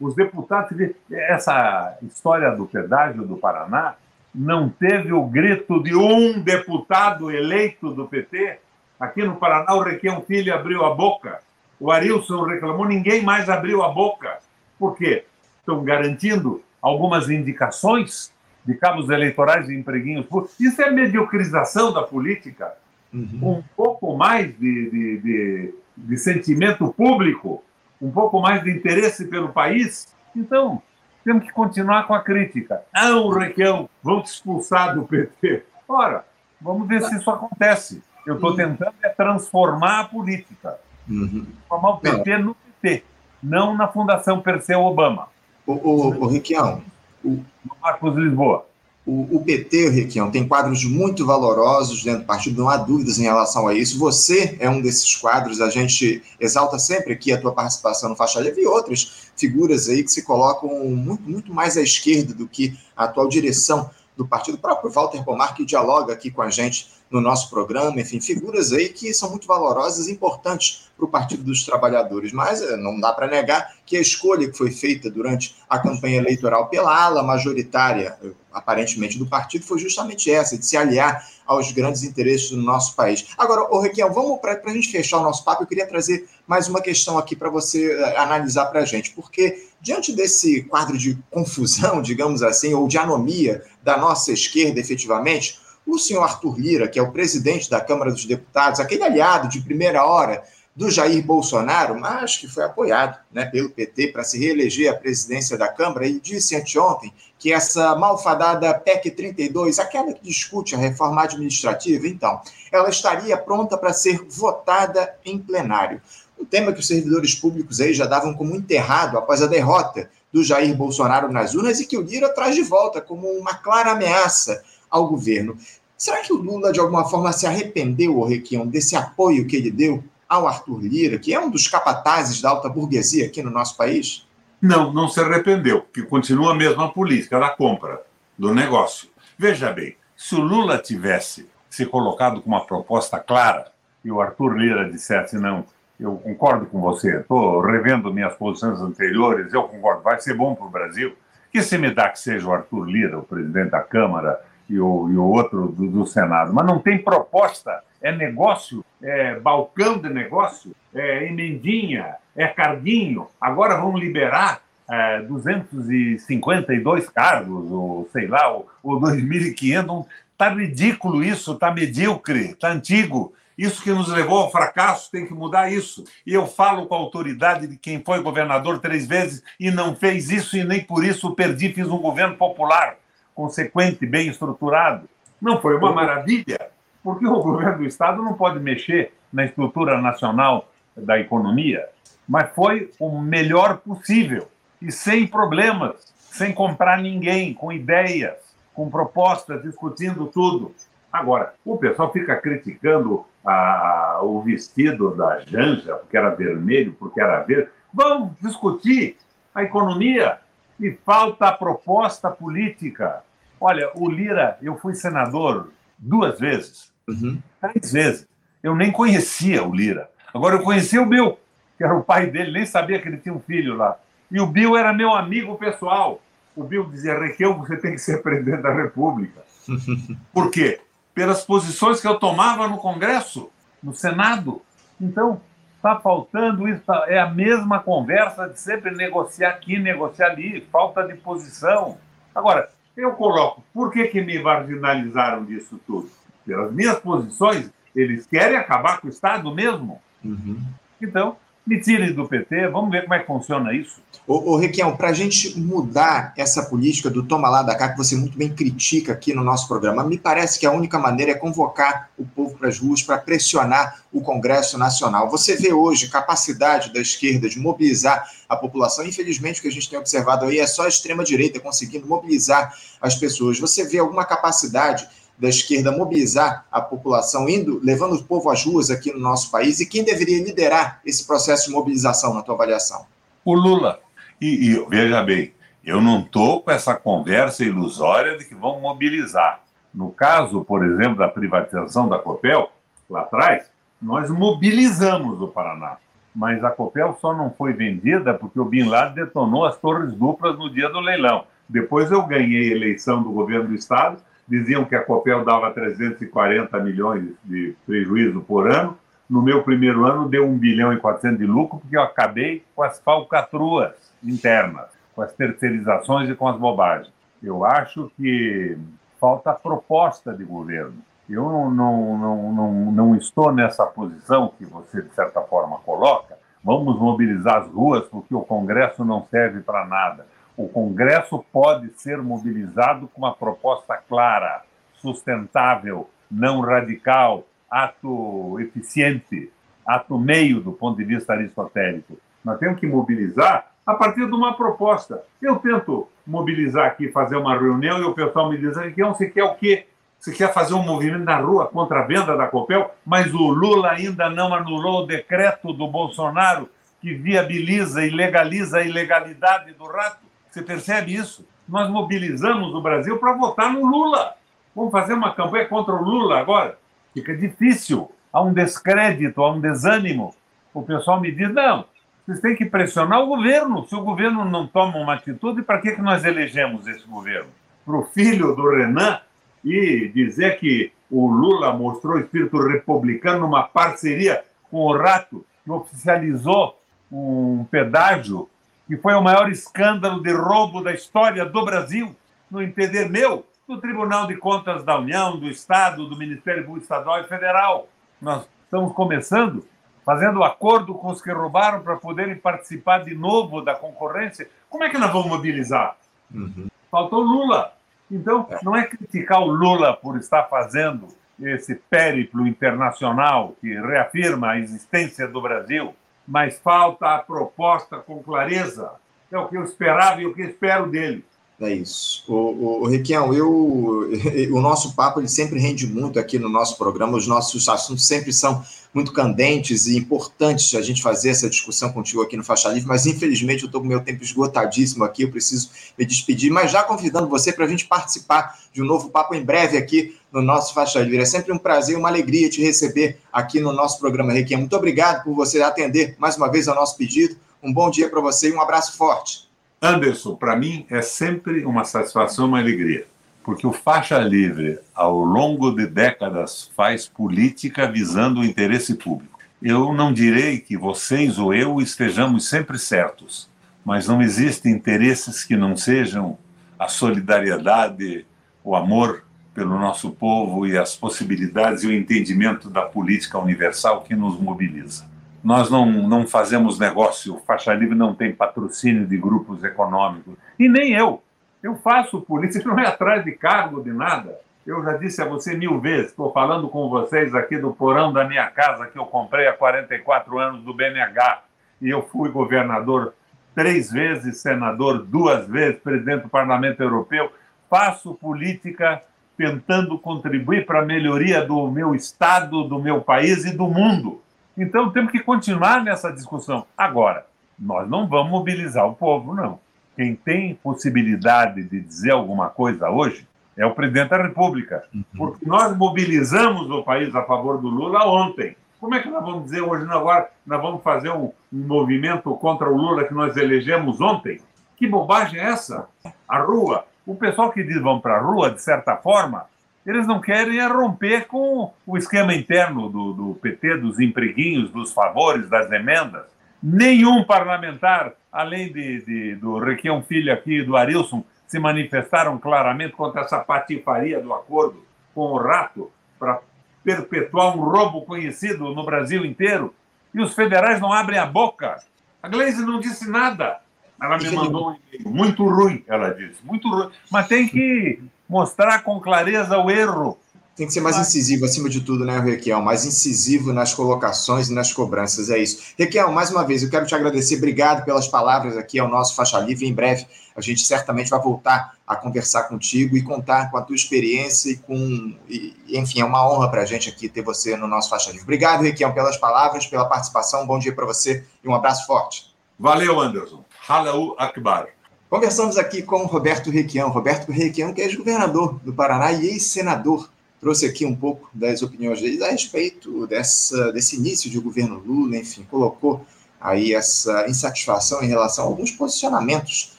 os deputados. Essa história do pedágio do Paraná não teve o grito de um deputado eleito do PT. Aqui no Paraná, o Requião Filho abriu a boca. O Arilson reclamou, ninguém mais abriu a boca. Por quê? Estão garantindo algumas indicações de cabos eleitorais e empreguinhos. Isso é mediocrização da política. Uhum. Um pouco mais de, de, de, de sentimento público, um pouco mais de interesse pelo país. Então, temos que continuar com a crítica. Ah, o Requião, vão te expulsar do PT. Ora, vamos ver se isso acontece. Eu estou tentando é transformar a política. Uhum. Transformar o PT no PT, não na Fundação Perseu Obama. O, o, o Requião. O... Marcos Lisboa. O, o PT, Requião, tem quadros muito valorosos dentro do partido, não há dúvidas em relação a isso. Você é um desses quadros, a gente exalta sempre aqui a tua participação no Faixa Livre e outras figuras aí que se colocam muito, muito mais à esquerda do que a atual direção do partido. O próprio Walter Pomar, que dialoga aqui com a gente no nosso programa, enfim, figuras aí que são muito valorosas e importantes para o Partido dos Trabalhadores. Mas eh, não dá para negar que a escolha que foi feita durante a campanha eleitoral pela ala majoritária, eh, aparentemente, do partido, foi justamente essa, de se aliar aos grandes interesses do nosso país. Agora, ô Requiel, vamos para a gente fechar o nosso papo, eu queria trazer mais uma questão aqui para você uh, analisar para a gente, porque diante desse quadro de confusão, *laughs* digamos assim, ou de anomia da nossa esquerda, efetivamente, o senhor Arthur Lira, que é o presidente da Câmara dos Deputados, aquele aliado de primeira hora do Jair Bolsonaro, mas que foi apoiado né, pelo PT para se reeleger à presidência da Câmara, e disse anteontem que essa malfadada PEC 32, aquela que discute a reforma administrativa, então, ela estaria pronta para ser votada em plenário. Um tema que os servidores públicos aí já davam como enterrado após a derrota do Jair Bolsonaro nas urnas e que o Lira traz de volta como uma clara ameaça ao governo. Será que o Lula, de alguma forma, se arrependeu, Requião, desse apoio que ele deu ao Arthur Lira, que é um dos capatazes da alta burguesia aqui no nosso país? Não, não se arrependeu, que continua a mesma política da compra, do negócio. Veja bem, se o Lula tivesse se colocado com uma proposta clara e o Arthur Lira dissesse não, eu concordo com você, estou revendo minhas posições anteriores, eu concordo, vai ser bom para o Brasil, que se me dá que seja o Arthur Lira, o presidente da Câmara, e o, e o outro do, do, Senado, mas não tem proposta, é negócio, é balcão de negócio, é emendinha, é carguinho. Agora vão liberar é, 252 cargos, ou sei lá, ou, ou 2.500. Está ridículo isso, está medíocre, está antigo. Isso que nos levou ao fracasso tem que mudar isso. E eu falo com a autoridade de quem foi governador três vezes e não fez isso, e nem por isso perdi, fiz um governo popular consequente, bem estruturado. Não foi uma maravilha, porque o governo do Estado não pode mexer na estrutura nacional da economia, mas foi o melhor possível e sem problemas, sem comprar ninguém, com ideias, com propostas, discutindo tudo. Agora, o pessoal fica criticando a, o vestido da Janja, porque era vermelho, porque era verde. Vamos discutir a economia e falta a proposta política. Olha, o Lira, eu fui senador duas vezes, uhum. três vezes. Eu nem conhecia o Lira. Agora eu conhecia o Bill, que era o pai dele, nem sabia que ele tinha um filho lá. E o Bill era meu amigo pessoal. O Bill dizia: Requeu, você tem que ser presidente da República. *laughs* Por quê? Pelas posições que eu tomava no Congresso, no Senado. Então, está faltando isso. Tá, é a mesma conversa de sempre negociar aqui, negociar ali, falta de posição. Agora, eu coloco, por que, que me marginalizaram disso tudo? Pelas minhas posições, eles querem acabar com o Estado mesmo. Uhum. Então, me tirem do PT, vamos ver como é que funciona isso. Ô, ô Requião, para a gente mudar essa política do toma lá da cá, que você muito bem critica aqui no nosso programa, me parece que a única maneira é convocar o povo para as ruas para pressionar o Congresso Nacional. Você vê hoje capacidade da esquerda de mobilizar a população. Infelizmente, o que a gente tem observado aí é só a extrema-direita conseguindo mobilizar as pessoas. Você vê alguma capacidade da esquerda mobilizar a população, indo, levando o povo às ruas aqui no nosso país? E quem deveria liderar esse processo de mobilização, na tua avaliação? O Lula. E, e veja bem, eu não estou com essa conversa ilusória de que vão mobilizar. No caso, por exemplo, da privatização da Copel, lá atrás, nós mobilizamos o Paraná. Mas a Copel só não foi vendida porque o Bin Laden detonou as torres duplas no dia do leilão. Depois eu ganhei a eleição do governo do Estado diziam que a Copel dava 340 milhões de prejuízo por ano. No meu primeiro ano deu 1 bilhão e 400 de lucro, porque eu acabei com as falcatruas internas, com as terceirizações e com as bobagens. Eu acho que falta proposta de governo. Eu não, não, não, não, não estou nessa posição que você, de certa forma, coloca. Vamos mobilizar as ruas porque o Congresso não serve para nada o Congresso pode ser mobilizado com uma proposta clara, sustentável, não radical, ato eficiente, ato meio do ponto de vista aristotélico. Nós temos que mobilizar a partir de uma proposta. Eu tento mobilizar aqui, fazer uma reunião e o pessoal me diz: que você quer o quê? Você quer fazer um movimento na rua contra a venda da Copel, mas o Lula ainda não anulou o decreto do Bolsonaro que viabiliza e legaliza a ilegalidade do rato? Você percebe isso? Nós mobilizamos o Brasil para votar no Lula. Vamos fazer uma campanha contra o Lula agora? Fica difícil. Há um descrédito, há um desânimo. O pessoal me diz: não, vocês têm que pressionar o governo. Se o governo não toma uma atitude, para que, que nós elegemos esse governo? Para o filho do Renan e dizer que o Lula mostrou espírito republicano numa parceria com o Rato, que oficializou um pedágio que foi o maior escândalo de roubo da história do Brasil, no entender meu, do Tribunal de Contas da União, do Estado, do Ministério Público Estadual e Federal. Nós estamos começando fazendo acordo com os que roubaram para poderem participar de novo da concorrência. Como é que nós vamos mobilizar? Uhum. Faltou Lula. Então, é. não é criticar o Lula por estar fazendo esse périplo internacional que reafirma a existência do Brasil, mas falta a proposta com clareza. É o que eu esperava e o que espero dele. É isso. O, o, o Requião, eu, *laughs* o nosso papo ele sempre rende muito aqui no nosso programa, os nossos assuntos sempre são muito candentes e importantes a gente fazer essa discussão contigo aqui no Faixa Livre, mas infelizmente eu estou com meu tempo esgotadíssimo aqui, eu preciso me despedir, mas já convidando você para a gente participar de um novo papo em breve aqui no nosso Faixa Livre. É sempre um prazer uma alegria te receber aqui no nosso programa, Requião. Muito obrigado por você atender mais uma vez ao nosso pedido. Um bom dia para você e um abraço forte. Anderson, para mim é sempre uma satisfação, uma alegria, porque o Faixa Livre, ao longo de décadas, faz política visando o interesse público. Eu não direi que vocês ou eu estejamos sempre certos, mas não existem interesses que não sejam a solidariedade, o amor pelo nosso povo e as possibilidades e o entendimento da política universal que nos mobiliza. Nós não, não fazemos negócio, o Faixa Livre não tem patrocínio de grupos econômicos. E nem eu. Eu faço política, *laughs* não é atrás de cargo, de nada. Eu já disse a você mil vezes, estou falando com vocês aqui do porão da minha casa que eu comprei há 44 anos do BNH. E eu fui governador três vezes, senador duas vezes, presidente do Parlamento Europeu. Faço política tentando contribuir para a melhoria do meu estado, do meu país e do mundo. Então temos que continuar nessa discussão. Agora, nós não vamos mobilizar o povo, não. Quem tem possibilidade de dizer alguma coisa hoje é o presidente da República. Uhum. Porque nós mobilizamos o país a favor do Lula ontem. Como é que nós vamos dizer hoje, agora, nós vamos fazer um, um movimento contra o Lula que nós elegemos ontem? Que bobagem é essa? A rua. O pessoal que diz vão para a rua, de certa forma, eles não querem é romper com o esquema interno do, do PT, dos empreguinhos, dos favores, das emendas. Nenhum parlamentar, além de, de do Requião Filho aqui e do Arilson, se manifestaram claramente contra essa patifaria do acordo com o rato para perpetuar um roubo conhecido no Brasil inteiro. E os federais não abrem a boca. A Gleisi não disse nada. Ela me mandou um e-mail. Muito ruim, ela disse. Muito ruim. Mas tem que mostrar com clareza o erro. Tem que ser mais incisivo, acima de tudo, né, Requiel? Mais incisivo nas colocações e nas cobranças, é isso. Requiel, mais uma vez, eu quero te agradecer. Obrigado pelas palavras aqui ao nosso Faixa Livre. Em breve, a gente certamente vai voltar a conversar contigo e contar com a tua experiência e com. E, enfim, é uma honra para a gente aqui ter você no nosso Faixa Livre. Obrigado, Requiel, pelas palavras, pela participação. Bom dia para você e um abraço forte. Valeu, Anderson. Halau Akbar. Conversamos aqui com Roberto Requião. Roberto Requião, que é ex-governador do Paraná e ex-senador, trouxe aqui um pouco das opiniões dele a respeito dessa, desse início de governo Lula, enfim, colocou aí essa insatisfação em relação a alguns posicionamentos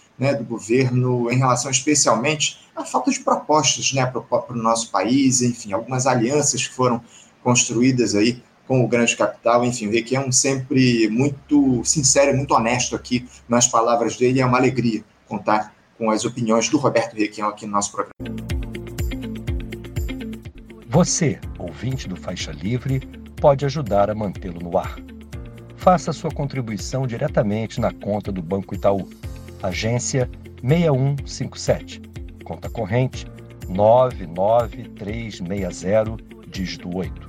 né, do governo, em relação especialmente à falta de propostas né, para o nosso país, enfim, algumas alianças que foram construídas aí com o grande capital, enfim, o Requião sempre muito sincero, muito honesto aqui nas palavras dele, é uma alegria contar com as opiniões do Roberto Requião aqui no nosso programa. Você, ouvinte do Faixa Livre, pode ajudar a mantê-lo no ar. Faça sua contribuição diretamente na conta do Banco Itaú, agência 6157, conta corrente 99360, dígito 8.